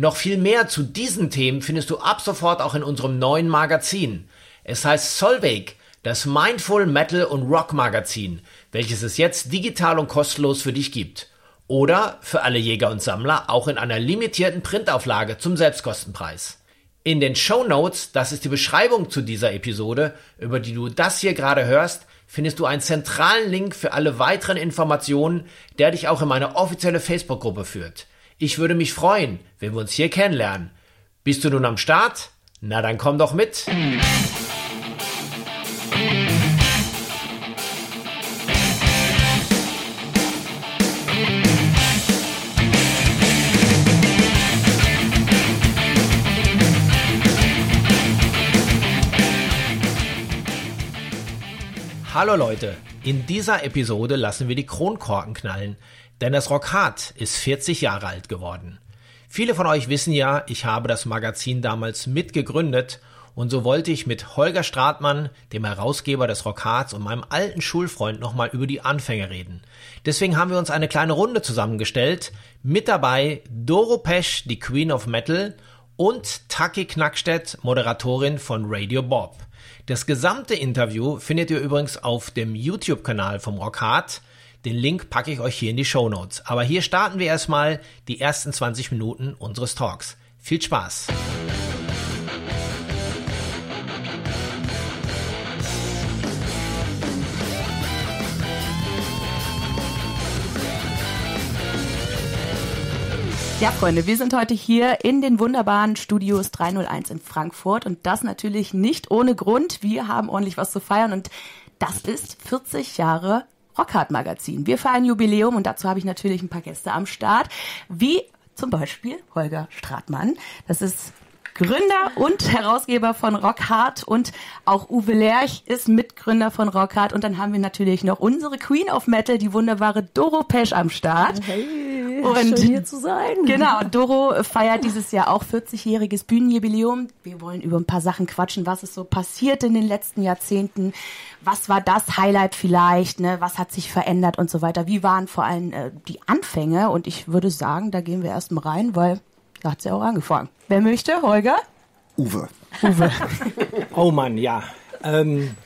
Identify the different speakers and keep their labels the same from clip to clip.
Speaker 1: Noch viel mehr zu diesen Themen findest du ab sofort auch in unserem neuen Magazin. Es heißt Solveig, das Mindful Metal und Rock Magazin, welches es jetzt digital und kostenlos für dich gibt. Oder für alle Jäger und Sammler auch in einer limitierten Printauflage zum Selbstkostenpreis. In den Show Notes, das ist die Beschreibung zu dieser Episode, über die du das hier gerade hörst, findest du einen zentralen Link für alle weiteren Informationen, der dich auch in meine offizielle Facebook-Gruppe führt. Ich würde mich freuen, wenn wir uns hier kennenlernen. Bist du nun am Start? Na dann komm doch mit. Hallo Leute, in dieser Episode lassen wir die Kronkorken knallen, denn das Rock Hard ist 40 Jahre alt geworden. Viele von euch wissen ja, ich habe das Magazin damals mitgegründet und so wollte ich mit Holger Stratmann, dem Herausgeber des Rockhards und meinem alten Schulfreund nochmal über die Anfänge reden. Deswegen haben wir uns eine kleine Runde zusammengestellt. Mit dabei Doro Pesch, die Queen of Metal und Taki Knackstedt, Moderatorin von Radio Bob. Das gesamte Interview findet ihr übrigens auf dem YouTube-Kanal vom Rockhard. Den Link packe ich euch hier in die Show Notes. Aber hier starten wir erstmal die ersten 20 Minuten unseres Talks. Viel Spaß!
Speaker 2: Ja, Freunde, wir sind heute hier in den wunderbaren Studios 301 in Frankfurt und das natürlich nicht ohne Grund. Wir haben ordentlich was zu feiern und das ist 40 Jahre Rockhard Magazin. Wir feiern Jubiläum und dazu habe ich natürlich ein paar Gäste am Start, wie zum Beispiel Holger Stratmann. Das ist Gründer und Herausgeber von Rockhard und auch Uwe Lerch ist Mitgründer von Rockhard und dann haben wir natürlich noch unsere Queen of Metal, die wunderbare Doro Pesch am Start.
Speaker 3: Hey, und schön hier zu sein.
Speaker 2: Genau, Doro feiert dieses Jahr auch 40-jähriges Bühnenjubiläum. Wir wollen über ein paar Sachen quatschen, was ist so passiert in den letzten Jahrzehnten, was war das Highlight vielleicht, ne? was hat sich verändert und so weiter. Wie waren vor allem äh, die Anfänge und ich würde sagen, da gehen wir erstmal rein, weil da hat sie ja auch angefangen. Wer möchte? Holger?
Speaker 4: Uwe.
Speaker 1: Uwe. oh Mann, ja. Ähm,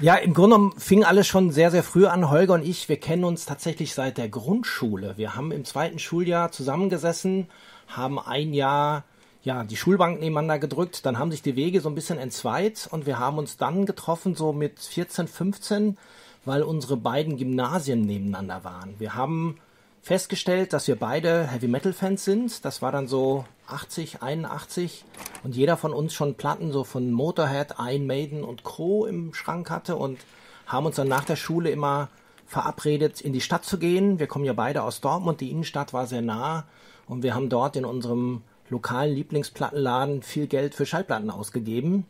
Speaker 1: ja, im Grunde genommen fing alles schon sehr, sehr früh an. Holger und ich, wir kennen uns tatsächlich seit der Grundschule. Wir haben im zweiten Schuljahr zusammengesessen, haben ein Jahr ja, die Schulbank nebeneinander gedrückt, dann haben sich die Wege so ein bisschen entzweit und wir haben uns dann getroffen, so mit 14, 15, weil unsere beiden Gymnasien nebeneinander waren. Wir haben festgestellt, dass wir beide Heavy Metal Fans sind. Das war dann so 80, 81 und jeder von uns schon Platten so von Motorhead, Iron Maiden und Co. im Schrank hatte und haben uns dann nach der Schule immer verabredet, in die Stadt zu gehen. Wir kommen ja beide aus Dortmund, die Innenstadt war sehr nah und wir haben dort in unserem lokalen Lieblingsplattenladen viel Geld für Schallplatten ausgegeben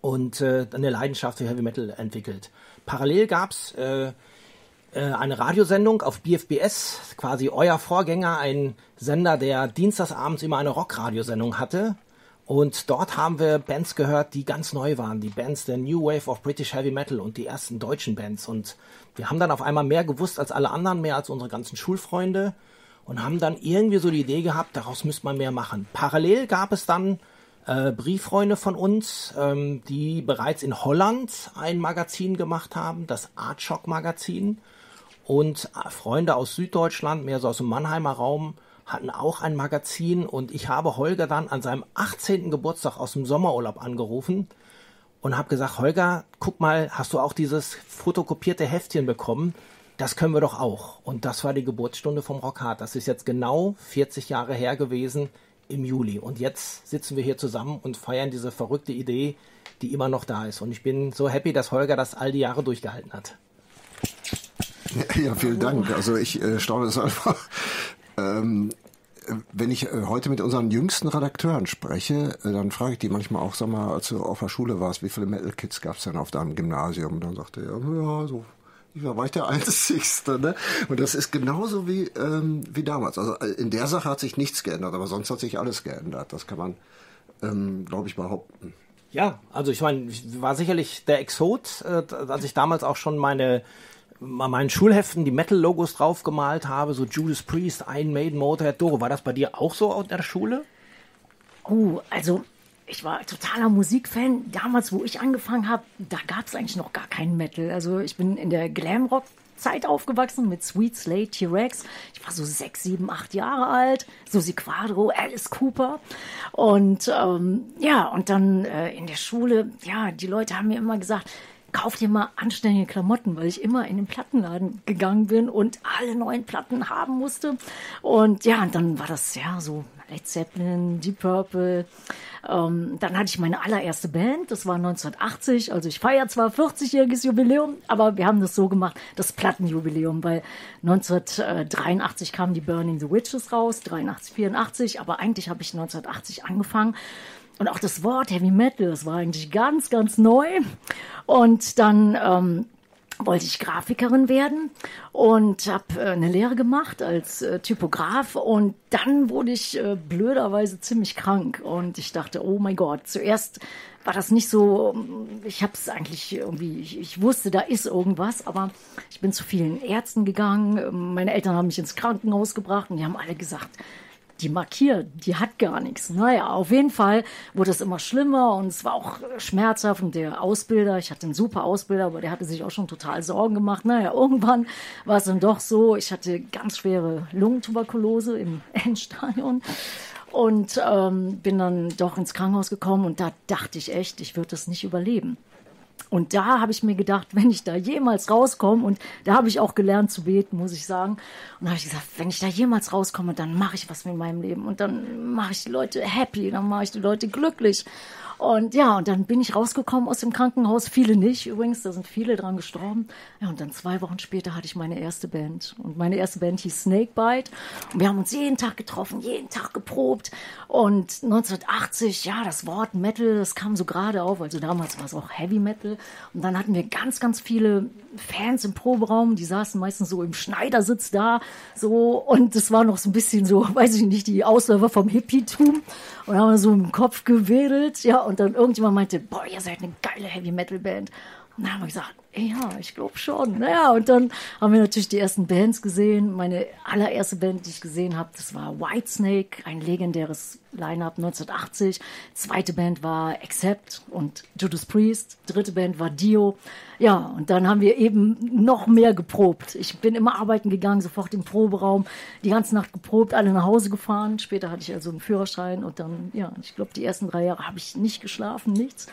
Speaker 1: und äh, eine Leidenschaft für Heavy Metal entwickelt. Parallel gab's äh, äh, eine Radiosendung auf BFBS, quasi euer Vorgänger, ein Sender, der dienstagsabends immer eine Rockradiosendung hatte. Und dort haben wir Bands gehört, die ganz neu waren. Die Bands der New Wave of British Heavy Metal und die ersten deutschen Bands. Und wir haben dann auf einmal mehr gewusst als alle anderen, mehr als unsere ganzen Schulfreunde. Und haben dann irgendwie so die Idee gehabt, daraus müsste man mehr machen. Parallel gab es dann äh, Brieffreunde von uns, ähm, die bereits in Holland ein Magazin gemacht haben, das Artshock Magazin. Und Freunde aus Süddeutschland, mehr so aus dem Mannheimer Raum, hatten auch ein Magazin und ich habe Holger dann an seinem 18. Geburtstag aus dem Sommerurlaub angerufen und habe gesagt, Holger, guck mal, hast du auch dieses fotokopierte Heftchen bekommen? Das können wir doch auch. Und das war die Geburtsstunde vom Rockhard. Das ist jetzt genau 40 Jahre her gewesen im Juli. Und jetzt sitzen wir hier zusammen und feiern diese verrückte Idee, die immer noch da ist. Und ich bin so happy, dass Holger das all die Jahre durchgehalten hat.
Speaker 4: Ja, vielen Dank. Also ich äh, staune es einfach. Ähm, wenn ich äh, heute mit unseren jüngsten Redakteuren spreche, äh, dann frage ich die manchmal auch, sag mal, als du auf der Schule warst, wie viele Metal Kids gab es denn auf deinem Gymnasium? Und dann sagte er, ja, so ja, war ich der Einzigste, ne? Und das ist genauso wie, ähm, wie damals. Also äh, in der Sache hat sich nichts geändert, aber sonst hat sich alles geändert. Das kann man, ähm, glaube ich, behaupten.
Speaker 1: Ja, also ich meine, ich war sicherlich der Exot, äh, als ich damals auch schon meine meinen Schulheften die Metal-Logos draufgemalt habe, so Judas Priest, Iron Maiden, Motorhead, Doro. War das bei dir auch so in der Schule?
Speaker 3: Oh, also ich war totaler Musikfan. Damals, wo ich angefangen habe, da gab es eigentlich noch gar keinen Metal. Also ich bin in der Glamrock Zeit aufgewachsen mit Sweet Slate, T-Rex. Ich war so sechs, sieben, acht Jahre alt. Susi Quadro, Alice Cooper. Und ähm, ja, und dann äh, in der Schule, ja, die Leute haben mir immer gesagt, kauf dir mal anständige Klamotten, weil ich immer in den Plattenladen gegangen bin und alle neuen Platten haben musste. Und ja, und dann war das ja so Led Zeppelin, Deep Purple. Ähm, dann hatte ich meine allererste Band, das war 1980. Also ich feiere zwar 40-jähriges Jubiläum, aber wir haben das so gemacht, das Plattenjubiläum, weil 1983 kamen die Burning the Witches raus, 83, 84, aber eigentlich habe ich 1980 angefangen. Und auch das Wort Heavy Metal, das war eigentlich ganz, ganz neu. Und dann ähm, wollte ich Grafikerin werden und habe äh, eine Lehre gemacht als äh, Typograf und dann wurde ich äh, blöderweise ziemlich krank und ich dachte, oh mein Gott, zuerst war das nicht so, ich habe es eigentlich irgendwie, ich, ich, wusste, da ist irgendwas, aber ich bin zu vielen Ärzten gegangen, meine Eltern haben mich ins Krankenhaus gebracht und die haben alle gesagt, die markiert, die hat gar nichts. Naja, auf jeden Fall wurde es immer schlimmer und es war auch schmerzhaft. Und der Ausbilder, ich hatte einen super Ausbilder, aber der hatte sich auch schon total Sorgen gemacht. Naja, irgendwann war es dann doch so, ich hatte ganz schwere Lungentuberkulose im Endstadion und ähm, bin dann doch ins Krankenhaus gekommen und da dachte ich echt, ich würde das nicht überleben. Und da habe ich mir gedacht, wenn ich da jemals rauskomme, und da habe ich auch gelernt zu beten, muss ich sagen. Und da habe ich gesagt, wenn ich da jemals rauskomme, dann mache ich was mit meinem Leben. Und dann mache ich die Leute happy, dann mache ich die Leute glücklich. Und ja, und dann bin ich rausgekommen aus dem Krankenhaus. Viele nicht übrigens, da sind viele dran gestorben. Ja, und dann zwei Wochen später hatte ich meine erste Band. Und meine erste Band hieß Snakebite. Und wir haben uns jeden Tag getroffen, jeden Tag geprobt. Und 1980, ja, das Wort Metal, das kam so gerade auf. Also damals war es auch Heavy Metal. Und dann hatten wir ganz, ganz viele Fans im Proberaum. Die saßen meistens so im Schneidersitz da. So. Und es war noch so ein bisschen so, weiß ich nicht, die Ausläufer vom Hippietum. Und haben so im Kopf gewedelt. Ja, und dann irgendjemand meinte, boah, ihr seid eine geile Heavy Metal Band. Und dann haben wir gesagt, ja, ich glaube schon. Naja, und dann haben wir natürlich die ersten Bands gesehen. Meine allererste Band, die ich gesehen habe, das war Whitesnake, ein legendäres Line-Up 1980. Zweite Band war Accept und Judas Priest. Dritte Band war Dio. Ja, und dann haben wir eben noch mehr geprobt. Ich bin immer arbeiten gegangen, sofort im Proberaum, die ganze Nacht geprobt, alle nach Hause gefahren. Später hatte ich also einen Führerschein und dann, ja, ich glaube, die ersten drei Jahre habe ich nicht geschlafen, nichts.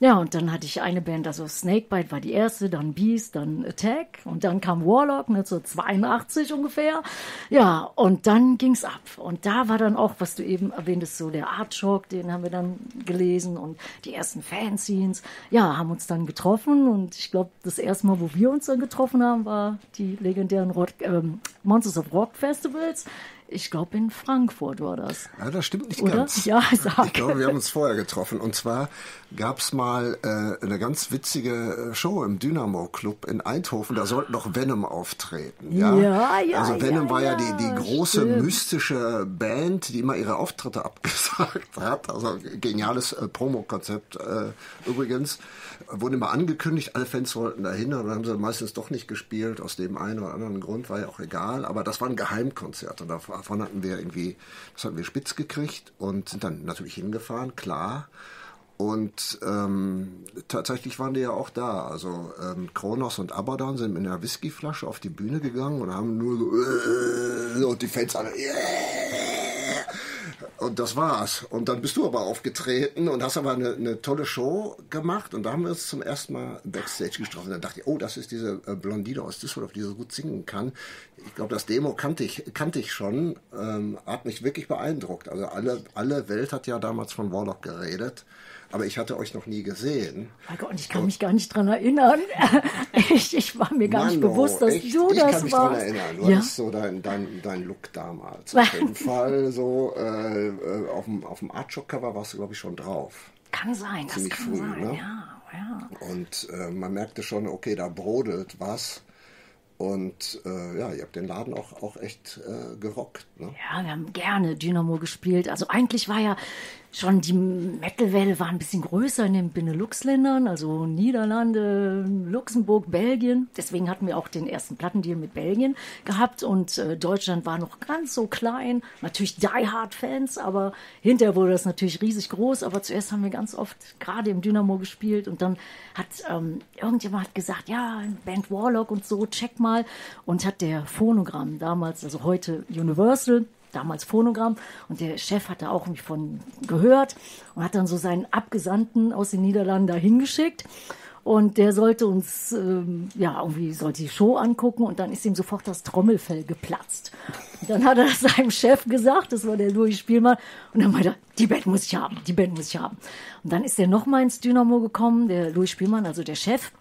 Speaker 3: Ja, und dann hatte ich eine Band, also Snakebite war die erste, dann Beast, dann Attack und dann kam Warlock, 1982 ungefähr. Ja, und dann ging's ab. Und da war dann auch, was du eben erwähntest, so der Art Shock, den haben wir dann gelesen und die ersten Fanzines. Ja, haben uns dann getroffen und ich glaube, das erste Mal, wo wir uns dann getroffen haben, war die legendären Rock, ähm, Monsters of Rock Festivals ich glaube, in Frankfurt war das.
Speaker 4: Ja, das stimmt nicht
Speaker 3: Oder?
Speaker 4: ganz.
Speaker 3: Ja, sag.
Speaker 4: Ich glaube, wir haben uns vorher getroffen. Und zwar gab es mal äh, eine ganz witzige äh, Show im Dynamo Club in Eindhoven. Da sollten noch Venom auftreten. Ja,
Speaker 3: ja, ja
Speaker 4: Also Venom
Speaker 3: ja,
Speaker 4: war ja, die, die große
Speaker 3: stimmt.
Speaker 4: mystische Band, die immer ihre Auftritte abgesagt hat. Also geniales äh, Promo-Konzept äh, übrigens. Wurde immer angekündigt, alle Fans wollten dahin, aber dann haben sie meistens doch nicht gespielt, aus dem einen oder anderen Grund, war ja auch egal. Aber das war ein Geheimkonzert und davon hatten wir irgendwie, das hatten wir spitz gekriegt und sind dann natürlich hingefahren, klar. Und ähm, tatsächlich waren die ja auch da. Also ähm, Kronos und Abaddon sind mit einer Whiskyflasche auf die Bühne gegangen und haben nur so äh, und die Fans alle yeah! Und das war's. Und dann bist du aber aufgetreten und hast aber eine, eine tolle Show gemacht. Und da haben wir uns zum ersten Mal Backstage getroffen. Dann dachte ich, oh, das ist diese äh, Blondine aus Düsseldorf, die so gut singen kann. Ich glaube, das Demo kannte ich, kannte ich schon. Ähm, hat mich wirklich beeindruckt. Also alle, alle Welt hat ja damals von Warlock geredet aber ich hatte euch noch nie gesehen.
Speaker 3: Mein Gott, und ich kann mich gar nicht dran erinnern. ich, ich war mir gar Mano, nicht bewusst, dass echt? du
Speaker 4: ich
Speaker 3: das
Speaker 4: warst. Ich kann mich dran erinnern. Du ja? hattest so dein, dein, dein Look damals. Auf jeden Fall so äh, äh, auf dem, auf dem Artshock-Cover warst du, glaube ich, schon drauf.
Speaker 3: Kann sein, Ziemlich das kann früh, sein, ne? ja. ja.
Speaker 4: Und äh, man merkte schon, okay, da brodelt was. Und äh, ja, ihr habt den Laden auch, auch echt äh, gerockt. Ne?
Speaker 3: Ja, wir haben gerne Dynamo gespielt. Also eigentlich war ja schon die Metal-Welle war ein bisschen größer in den Benelux-Ländern, also Niederlande, Luxemburg, Belgien. Deswegen hatten wir auch den ersten Plattendeal mit Belgien gehabt und äh, Deutschland war noch ganz so klein. Natürlich Die Hard-Fans, aber hinterher wurde das natürlich riesig groß. Aber zuerst haben wir ganz oft gerade im Dynamo gespielt und dann hat ähm, irgendjemand hat gesagt, ja, Band Warlock und so, check mal. Und hat der Phonogramm damals, also heute Universal, damals Phonogramm und der Chef hat da auch mich von gehört und hat dann so seinen Abgesandten aus den Niederlanden da hingeschickt und der sollte uns, ähm, ja, irgendwie sollte die Show angucken und dann ist ihm sofort das Trommelfell geplatzt. Und dann hat er das seinem Chef gesagt, das war der Louis Spielmann, und dann meinte er, die Band muss ich haben, die Band muss ich haben. Und dann ist er nochmal ins Dynamo gekommen, der Louis Spielmann, also der Chef,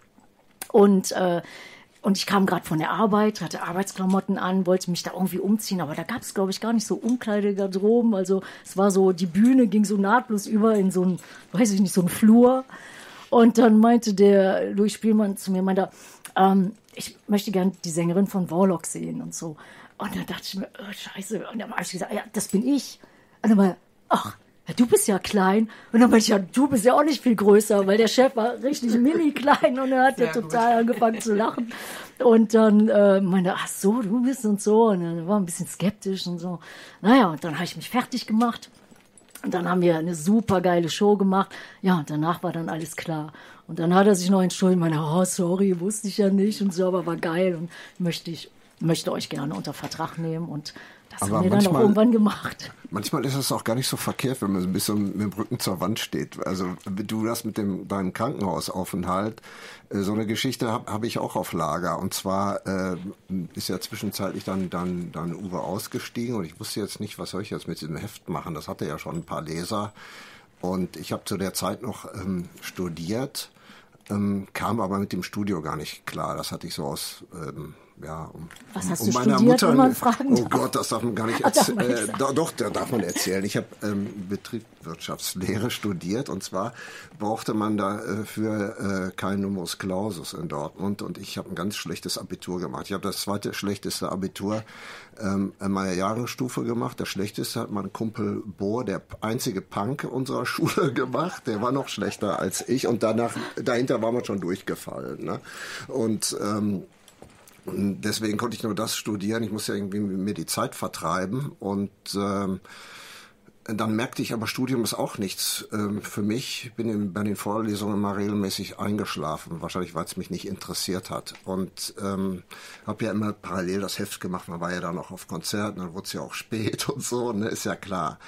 Speaker 3: und äh, und ich kam gerade von der Arbeit, hatte Arbeitsklamotten an, wollte mich da irgendwie umziehen, aber da gab es, glaube ich, gar nicht so Umkleidegarderoben. Also es war so, die Bühne ging so nahtlos über in so ein, weiß ich nicht, so ein Flur. Und dann meinte der Louis Spielmann zu mir, meinte, ähm, ich möchte gern die Sängerin von Warlock sehen und so. Und dann dachte ich mir, oh, scheiße. Und dann habe ich gesagt, ja, das bin ich. Und dann war, ach, ja, du bist ja klein. Und dann meinte ich, ja, du bist ja auch nicht viel größer, weil der Chef war richtig mini klein und er hat ja total angefangen zu lachen. Und dann äh, meinte, ach so, du bist und so. Und dann war ein bisschen skeptisch und so. Naja, und dann habe ich mich fertig gemacht. Und dann haben wir eine super geile Show gemacht. Ja, und danach war dann alles klar. Und dann hat er sich noch entschuldigt, meine, oh, sorry, wusste ich ja nicht und so, aber war geil und möchte ich, möchte euch gerne unter Vertrag nehmen und das Aber haben wir manchmal, dann auch irgendwann gemacht.
Speaker 4: Manchmal ist es auch gar nicht so verkehrt, wenn man ein bisschen mit dem Rücken zur Wand steht. Also du das mit dem deinem Krankenhausaufenthalt, äh, so eine Geschichte habe hab ich auch auf Lager. Und zwar äh, ist ja zwischenzeitlich dann, dann, dann Uwe ausgestiegen und ich wusste jetzt nicht, was soll ich jetzt mit diesem Heft machen. Das hatte ja schon ein paar Leser. Und ich habe zu der Zeit noch ähm, studiert, ähm, kam aber mit dem Studio gar nicht klar. Das hatte ich so aus ähm, ja, um,
Speaker 3: Was hast um du meiner studiert, Mutter, man fragen
Speaker 4: Oh Gott, das darf man gar nicht erzählen. Äh, doch, da darf man erzählen. Ich habe ähm, Betriebswirtschaftslehre studiert und zwar brauchte man dafür äh, kein Numerus Clausus in Dortmund und ich habe ein ganz schlechtes Abitur gemacht. Ich habe das zweite schlechteste Abitur ähm, in meiner Jahresstufe gemacht. Das schlechteste hat mein Kumpel Bohr, der einzige Punk unserer Schule gemacht. Der war noch schlechter als ich und danach dahinter war man schon durchgefallen. Ne? Und ähm, und deswegen konnte ich nur das studieren. Ich musste irgendwie mir die Zeit vertreiben und ähm, dann merkte ich aber, Studium ist auch nichts ähm, für mich. Ich bin in, bei den Vorlesungen mal regelmäßig eingeschlafen, wahrscheinlich weil es mich nicht interessiert hat. Und ähm, habe ja immer parallel das Heft gemacht. Man war ja dann auch auf Konzerten, dann wurde es ja auch spät und so, ne, ist ja klar.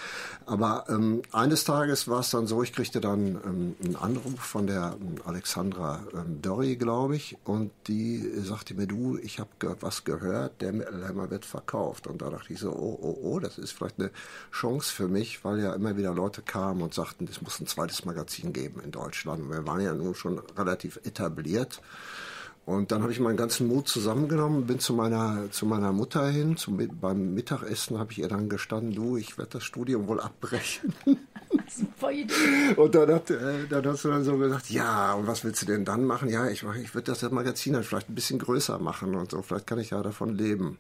Speaker 4: Aber ähm, eines Tages war es dann so, ich kriegte dann ähm, einen Anruf von der ähm, Alexandra ähm, Dorry, glaube ich, und die sagte mir, du, ich habe ge was gehört, der Mittelheimer wird verkauft. Und da dachte ich so, oh, oh, oh, das ist vielleicht eine Chance für mich mich, weil ja immer wieder Leute kamen und sagten, es muss ein zweites Magazin geben in Deutschland. Wir waren ja nun schon relativ etabliert. Und dann habe ich meinen ganzen Mut zusammengenommen, bin zu meiner, zu meiner Mutter hin. Zum, beim Mittagessen habe ich ihr dann gestanden, du, ich werde das Studium wohl abbrechen. Super Idee. Und dann hat, äh, dann hast du dann so gesagt, ja, und was willst du denn dann machen? Ja, ich, ich würde das Magazin dann vielleicht ein bisschen größer machen und so, vielleicht kann ich ja davon leben.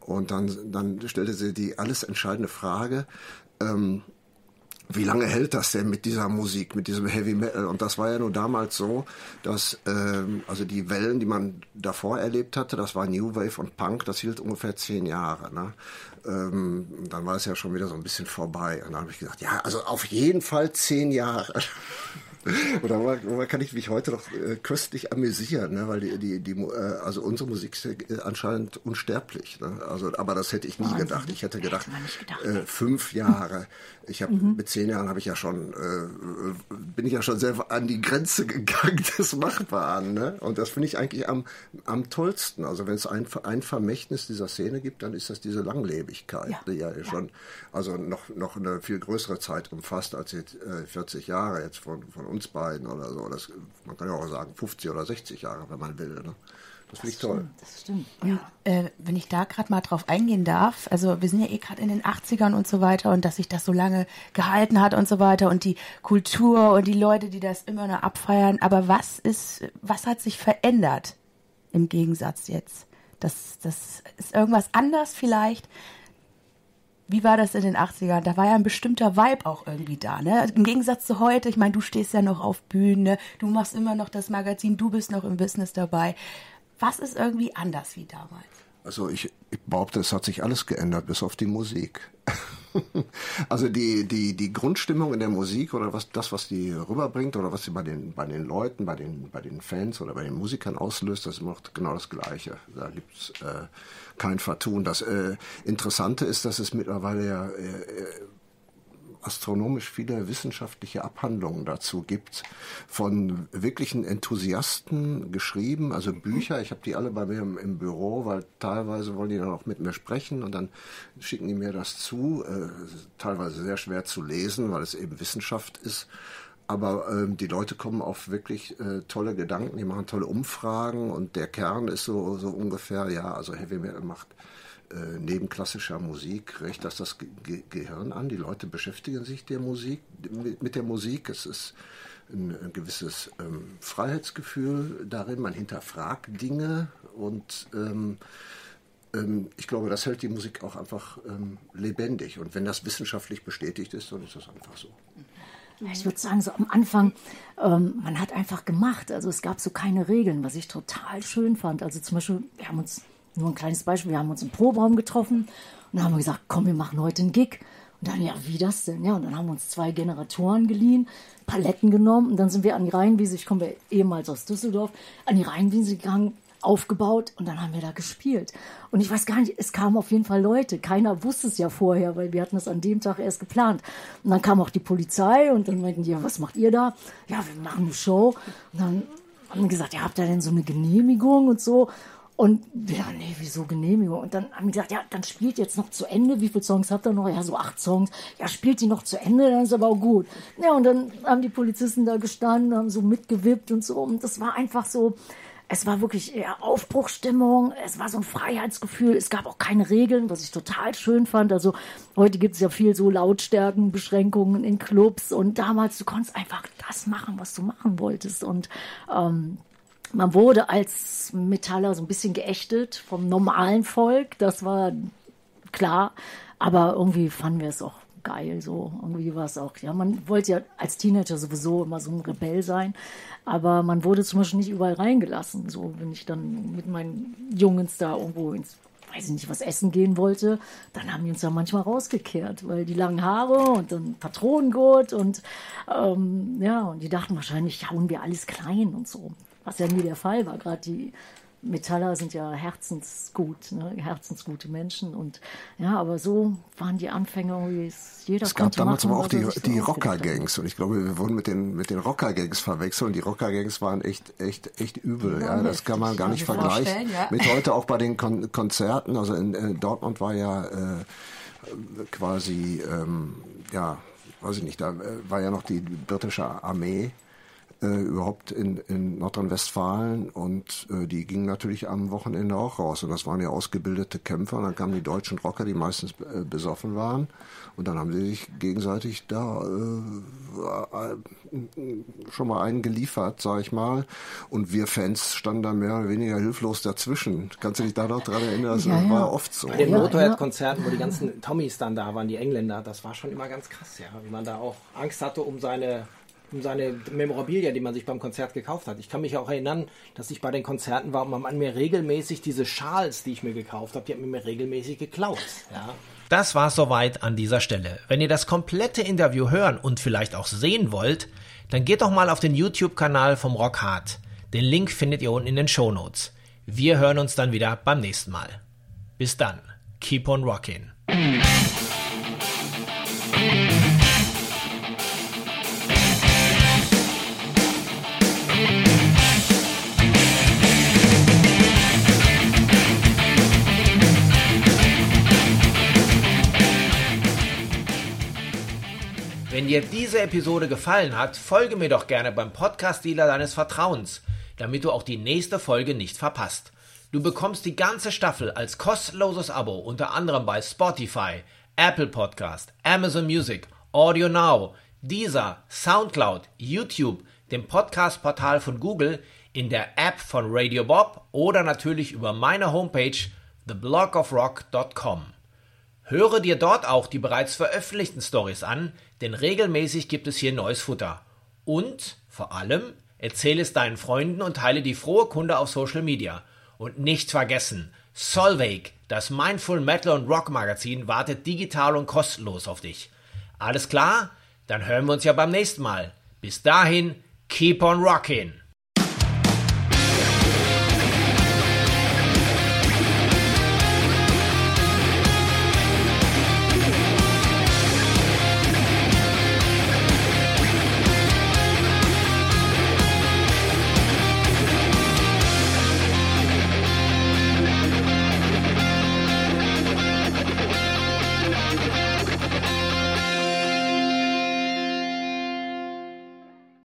Speaker 4: Und dann, dann stellte sie die alles entscheidende Frage, ähm, wie lange hält das denn mit dieser Musik, mit diesem Heavy Metal? Und das war ja nur damals so, dass ähm, also die Wellen, die man davor erlebt hatte, das war New Wave und Punk, das hielt ungefähr zehn Jahre. Ne? Ähm, dann war es ja schon wieder so ein bisschen vorbei. Und dann habe ich gesagt, ja, also auf jeden Fall zehn Jahre. Oder darüber kann ich mich heute noch äh, köstlich amüsieren, ne? weil die, die, die äh, also unsere Musik ist äh, anscheinend unsterblich. Ne? Also, aber das hätte ich nie Wahnsinn. gedacht. Ich hätte gedacht, gedacht. Äh, fünf Jahre. Ich habe mhm. mit zehn Jahren habe ich ja schon äh, bin ich ja schon selber an die Grenze gegangen des Machbaren. Ne? Und das finde ich eigentlich am, am tollsten. Also wenn es ein, ein Vermächtnis dieser Szene gibt, dann ist das diese Langlebigkeit, ja. die ja, ja, schon also noch noch eine viel größere Zeit umfasst als jetzt äh, 40 Jahre jetzt von von uns beiden oder so. Das, man kann ja auch sagen 50 oder 60 Jahre, wenn man will. Ne? Das finde ich toll.
Speaker 2: Das stimmt. Und, äh, wenn ich da gerade mal drauf eingehen darf, also wir sind ja eh gerade in den 80ern und so weiter und dass sich das so lange gehalten hat und so weiter und die Kultur und die Leute, die das immer noch abfeiern. Aber was ist, was hat sich verändert im Gegensatz jetzt? Das, das ist irgendwas anders vielleicht. Wie war das in den 80ern? Da war ja ein bestimmter Vibe auch irgendwie da, ne? Im Gegensatz zu heute, ich meine, du stehst ja noch auf Bühne, du machst immer noch das Magazin, du bist noch im Business dabei. Was ist irgendwie anders wie damals?
Speaker 4: Also ich, ich behaupte, es hat sich alles geändert, bis auf die Musik. also die, die, die Grundstimmung in der Musik oder was, das, was die rüberbringt oder was sie bei den, bei den Leuten, bei den, bei den Fans oder bei den Musikern auslöst, das noch genau das Gleiche. Da gibt's äh, kein Vertun. Das äh, Interessante ist, dass es mittlerweile ja äh, astronomisch viele wissenschaftliche Abhandlungen dazu gibt, von wirklichen Enthusiasten geschrieben, also Bücher. Ich habe die alle bei mir im, im, Büro, weil teilweise wollen die dann auch mit mir sprechen und dann schicken die mir das zu. Äh, teilweise sehr schwer zu lesen, weil es eben Wissenschaft ist. Aber ähm, die Leute kommen auf wirklich äh, tolle Gedanken, die machen tolle Umfragen und der Kern ist so, so ungefähr, ja, also Heavy Metal macht äh, neben klassischer Musik recht das das Ge Gehirn an. Die Leute beschäftigen sich der Musik, mit, mit der Musik. Es ist ein, ein gewisses ähm, Freiheitsgefühl darin. Man hinterfragt Dinge und ähm, ähm, ich glaube, das hält die Musik auch einfach ähm, lebendig. Und wenn das wissenschaftlich bestätigt ist, dann ist das einfach so.
Speaker 3: Ich würde sagen, so am Anfang, ähm, man hat einfach gemacht. Also es gab so keine Regeln, was ich total schön fand. Also zum Beispiel, wir haben uns nur ein kleines Beispiel. Wir haben uns im Proberaum getroffen und haben wir gesagt, komm, wir machen heute einen Gig. Und dann, ja, wie das denn? Ja, und dann haben wir uns zwei Generatoren geliehen, Paletten genommen und dann sind wir an die Rheinwiese, ich komme ehemals aus Düsseldorf, an die Rheinwiese gegangen, aufgebaut und dann haben wir da gespielt. Und ich weiß gar nicht, es kamen auf jeden Fall Leute. Keiner wusste es ja vorher, weil wir hatten es an dem Tag erst geplant. Und dann kam auch die Polizei und dann meinten die, ja, was macht ihr da? Ja, wir machen eine Show. Und dann haben die gesagt, ja, habt ihr denn so eine Genehmigung und so? Und ja, nee, wieso Genehmigung? Und dann haben die gesagt, ja, dann spielt jetzt noch zu Ende. Wie viele Songs habt ihr noch? Ja, so acht Songs. Ja, spielt die noch zu Ende, dann ist aber auch gut. Ja, und dann haben die Polizisten da gestanden, haben so mitgewippt und so. Und das war einfach so, es war wirklich eher Aufbruchstimmung, es war so ein Freiheitsgefühl, es gab auch keine Regeln, was ich total schön fand. Also heute gibt es ja viel so Lautstärkenbeschränkungen in Clubs und damals, du konntest einfach das machen, was du machen wolltest. Und ähm, man wurde als Metaller so ein bisschen geächtet vom normalen Volk, das war klar, aber irgendwie fanden wir es auch geil, so. Irgendwie war es auch, ja, man wollte ja als Teenager sowieso immer so ein Rebell sein, aber man wurde zum Beispiel nicht überall reingelassen, so, wenn ich dann mit meinen Jungs da irgendwo ins weiß ich nicht, was essen gehen wollte, dann haben die uns ja manchmal rausgekehrt, weil die langen Haare und dann Patronengurt und ähm, ja, und die dachten wahrscheinlich, hauen wir alles klein und so was ja nie der Fall war. Gerade die Metaller sind ja herzensgut, ne? herzensgute Menschen und ja, aber so waren die Anfänge irgendwie.
Speaker 4: Jeder es gab damals machen, aber auch die, die Rocker-Gangs und ich glaube, wir wurden mit den mit den Rocker-Gangs verwechselt und die Rocker-Gangs waren echt echt echt übel. Ja, ja das kann man gar nicht vergleichen. Ja. Mit heute auch bei den Kon Konzerten. Also in, in, Dortmund war ja äh, quasi ähm, ja weiß ich nicht, da äh, war ja noch die britische Armee äh, überhaupt in, in Nordrhein-Westfalen und äh, die gingen natürlich am Wochenende auch raus und das waren ja ausgebildete Kämpfer und dann kamen die deutschen Rocker, die meistens äh, besoffen waren und dann haben sie sich gegenseitig da äh, schon mal einen geliefert, sag ich mal und wir Fans standen da mehr oder weniger hilflos dazwischen. Kannst du dich da noch dran erinnern? Das ja, ja. war oft so.
Speaker 1: Bei den Motorhead-Konzerten, wo die ganzen Tommys dann da waren, die Engländer, das war schon immer ganz krass, ja, wie man da auch Angst hatte um seine um seine Memorabilia, die man sich beim Konzert gekauft hat. Ich kann mich auch erinnern, dass ich bei den Konzerten war und man an mir regelmäßig diese Schals, die ich mir gekauft habe, die hat mir regelmäßig geklaut. Ja.
Speaker 5: Das war soweit an dieser Stelle. Wenn ihr das komplette Interview hören und vielleicht auch sehen wollt,
Speaker 1: Dann geht doch mal auf den YouTube-Kanal vom Rock Hard. Den Link findet ihr unten in den Show Notes. Wir hören uns dann wieder beim nächsten Mal. Bis dann. Keep on rocking. Wenn dir diese Episode gefallen hat, folge mir doch gerne beim Podcast-Dealer deines Vertrauens, damit du auch die nächste Folge nicht verpasst. Du bekommst die ganze Staffel als kostenloses Abo unter anderem bei Spotify, Apple Podcast, Amazon Music, Audio Now, Deezer, Soundcloud, YouTube, dem Podcast-Portal von Google, in der App von Radio Bob oder natürlich über meine Homepage theblogofrock.com. Höre dir dort auch die bereits veröffentlichten Stories an, denn regelmäßig gibt es hier neues Futter. Und vor allem erzähle es deinen Freunden und teile die frohe Kunde auf Social Media. Und nicht vergessen, Solveig, das Mindful Metal und Rock Magazin, wartet digital und kostenlos auf dich. Alles klar? Dann hören wir uns ja beim nächsten Mal. Bis dahin, keep on rocking!